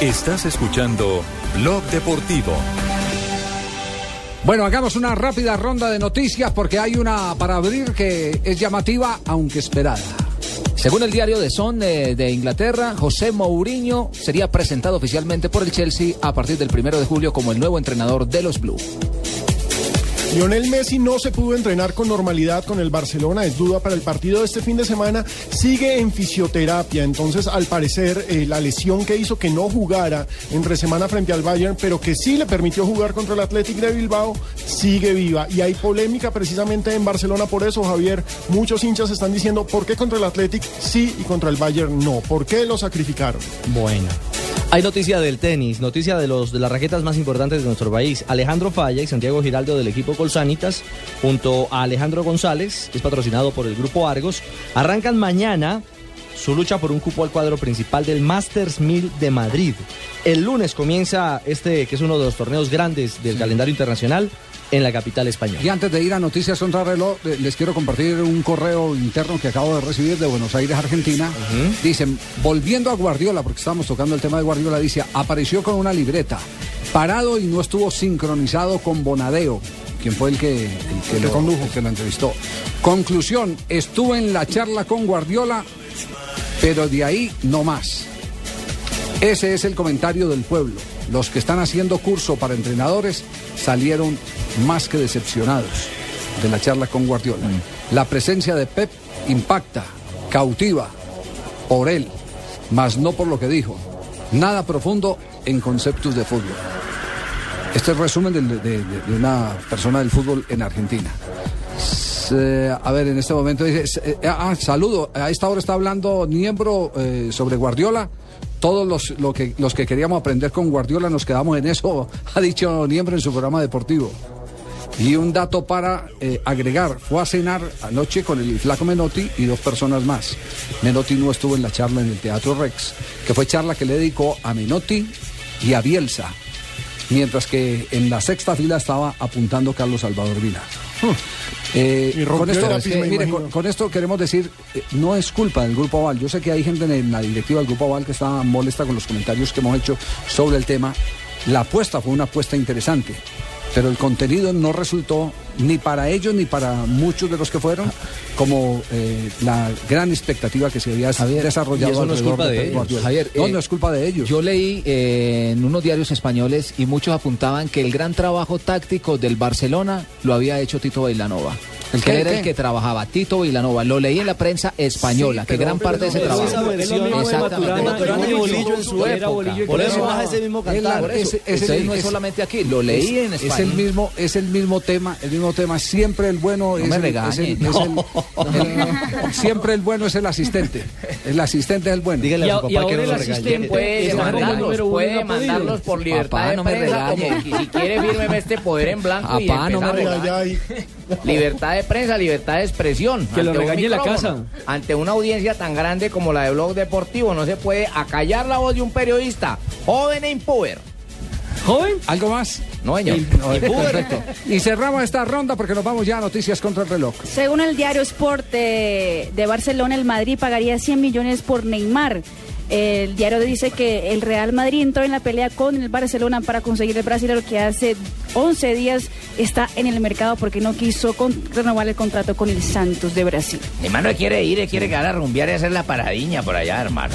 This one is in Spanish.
Estás escuchando Blog Deportivo. Bueno, hagamos una rápida ronda de noticias porque hay una para abrir que es llamativa, aunque esperada. Según el diario The Sun de, de Inglaterra, José Mourinho sería presentado oficialmente por el Chelsea a partir del primero de julio como el nuevo entrenador de los Blues. Lionel Messi no se pudo entrenar con normalidad con el Barcelona, es duda para el partido de este fin de semana, sigue en fisioterapia, entonces al parecer eh, la lesión que hizo que no jugara entre semana frente al Bayern, pero que sí le permitió jugar contra el Athletic de Bilbao, sigue viva. Y hay polémica precisamente en Barcelona por eso, Javier. Muchos hinchas están diciendo por qué contra el Athletic sí y contra el Bayern no, por qué lo sacrificaron. Bueno. Hay noticia del tenis, noticia de los de las raquetas más importantes de nuestro país. Alejandro Falla y Santiago Giraldo del equipo Colsanitas, junto a Alejandro González, que es patrocinado por el grupo Argos, arrancan mañana su lucha por un cupo al cuadro principal del Masters 1000 de Madrid. El lunes comienza este, que es uno de los torneos grandes del calendario internacional, en la capital española. Y antes de ir a Noticias Contra Reloj, eh, les quiero compartir un correo interno que acabo de recibir de Buenos Aires, Argentina. Dicen, volviendo a Guardiola, porque estamos tocando el tema de Guardiola, dice, apareció con una libreta, parado y no estuvo sincronizado con Bonadeo, quien fue el que, el que, lo, condujo, el que lo entrevistó. Conclusión, estuve en la charla con Guardiola, pero de ahí no más. Ese es el comentario del pueblo. Los que están haciendo curso para entrenadores salieron más que decepcionados de la charla con Guardiola. La presencia de Pep impacta, cautiva por él, mas no por lo que dijo. Nada profundo en conceptos de fútbol. Este es el resumen de, de- de una persona del fútbol en Argentina. S- a ver, en este momento dice, eh, ah, saludo, a esta hora está hablando Niembro eh, sobre Guardiola. Todos los, lo que, los que queríamos aprender con Guardiola nos quedamos en eso, ha dicho Niembro en su programa deportivo. Y un dato para eh, agregar, fue a cenar anoche con el flaco Menotti y dos personas más. Menotti no estuvo en la charla en el Teatro Rex, que fue charla que le dedicó a Menotti y a Bielsa, mientras que en la sexta fila estaba apuntando Carlos Salvador Vila. Eh, con, esto, mire, con, con esto queremos decir, eh, no es culpa del Grupo Aval. Yo sé que hay gente en la directiva del Grupo Aval que está molesta con los comentarios que hemos hecho sobre el tema. La apuesta fue una apuesta interesante, pero el contenido no resultó ni para ellos ni para muchos de los que fueron como eh, la gran expectativa que se había desarrollado eso no es culpa de Pep ellos. Guardiola. Javier, no, eh, no es culpa de ellos. Yo leí eh, en unos diarios españoles y muchos apuntaban que el gran trabajo táctico del Barcelona lo había hecho Tito Bailanova. ¿El que era qué? el que trabajaba, Tito Bailanova. Lo leí en la prensa española, Sí, que gran hombre, parte de ese trabajo. esa versión de Exactamente. Maturana y Bolillo en su Era época. Bolillo Por eso baja ese mismo Es cantar. Es- es no es es- solamente aquí, lo leí en es España. el mismo es el mismo tema el mismo tema siempre el bueno es, es es siempre el bueno es el asistente el asistente es el bueno Dígale a su papá que no lo regañe. puede mandarlos, por libertad no me prensa, regañe. si quiere fírmeme este poder en blanco y no me. Libertad de prensa, libertad de expresión. Que lo regañe la micrófono, Ante una audiencia tan grande como la de Blog Deportivo, no se puede acallar la voz de un periodista joven e impuber. ¿Joven? algo más No, señor. perfecto y cerramos esta ronda porque nos vamos ya a noticias contra el reloj Según el diario Sport de, de Barcelona, el Madrid pagaría 100 millones por Neymar. El diario dice que el Real Madrid entró en la pelea con el Barcelona para conseguir el brasileño que hace 11 días está en el mercado porque no quiso con- renovar el contrato con el Santos de Brasil. Hermano quiere ir, quiere quedar a rumbear y hacer la paradiña por allá, hermano.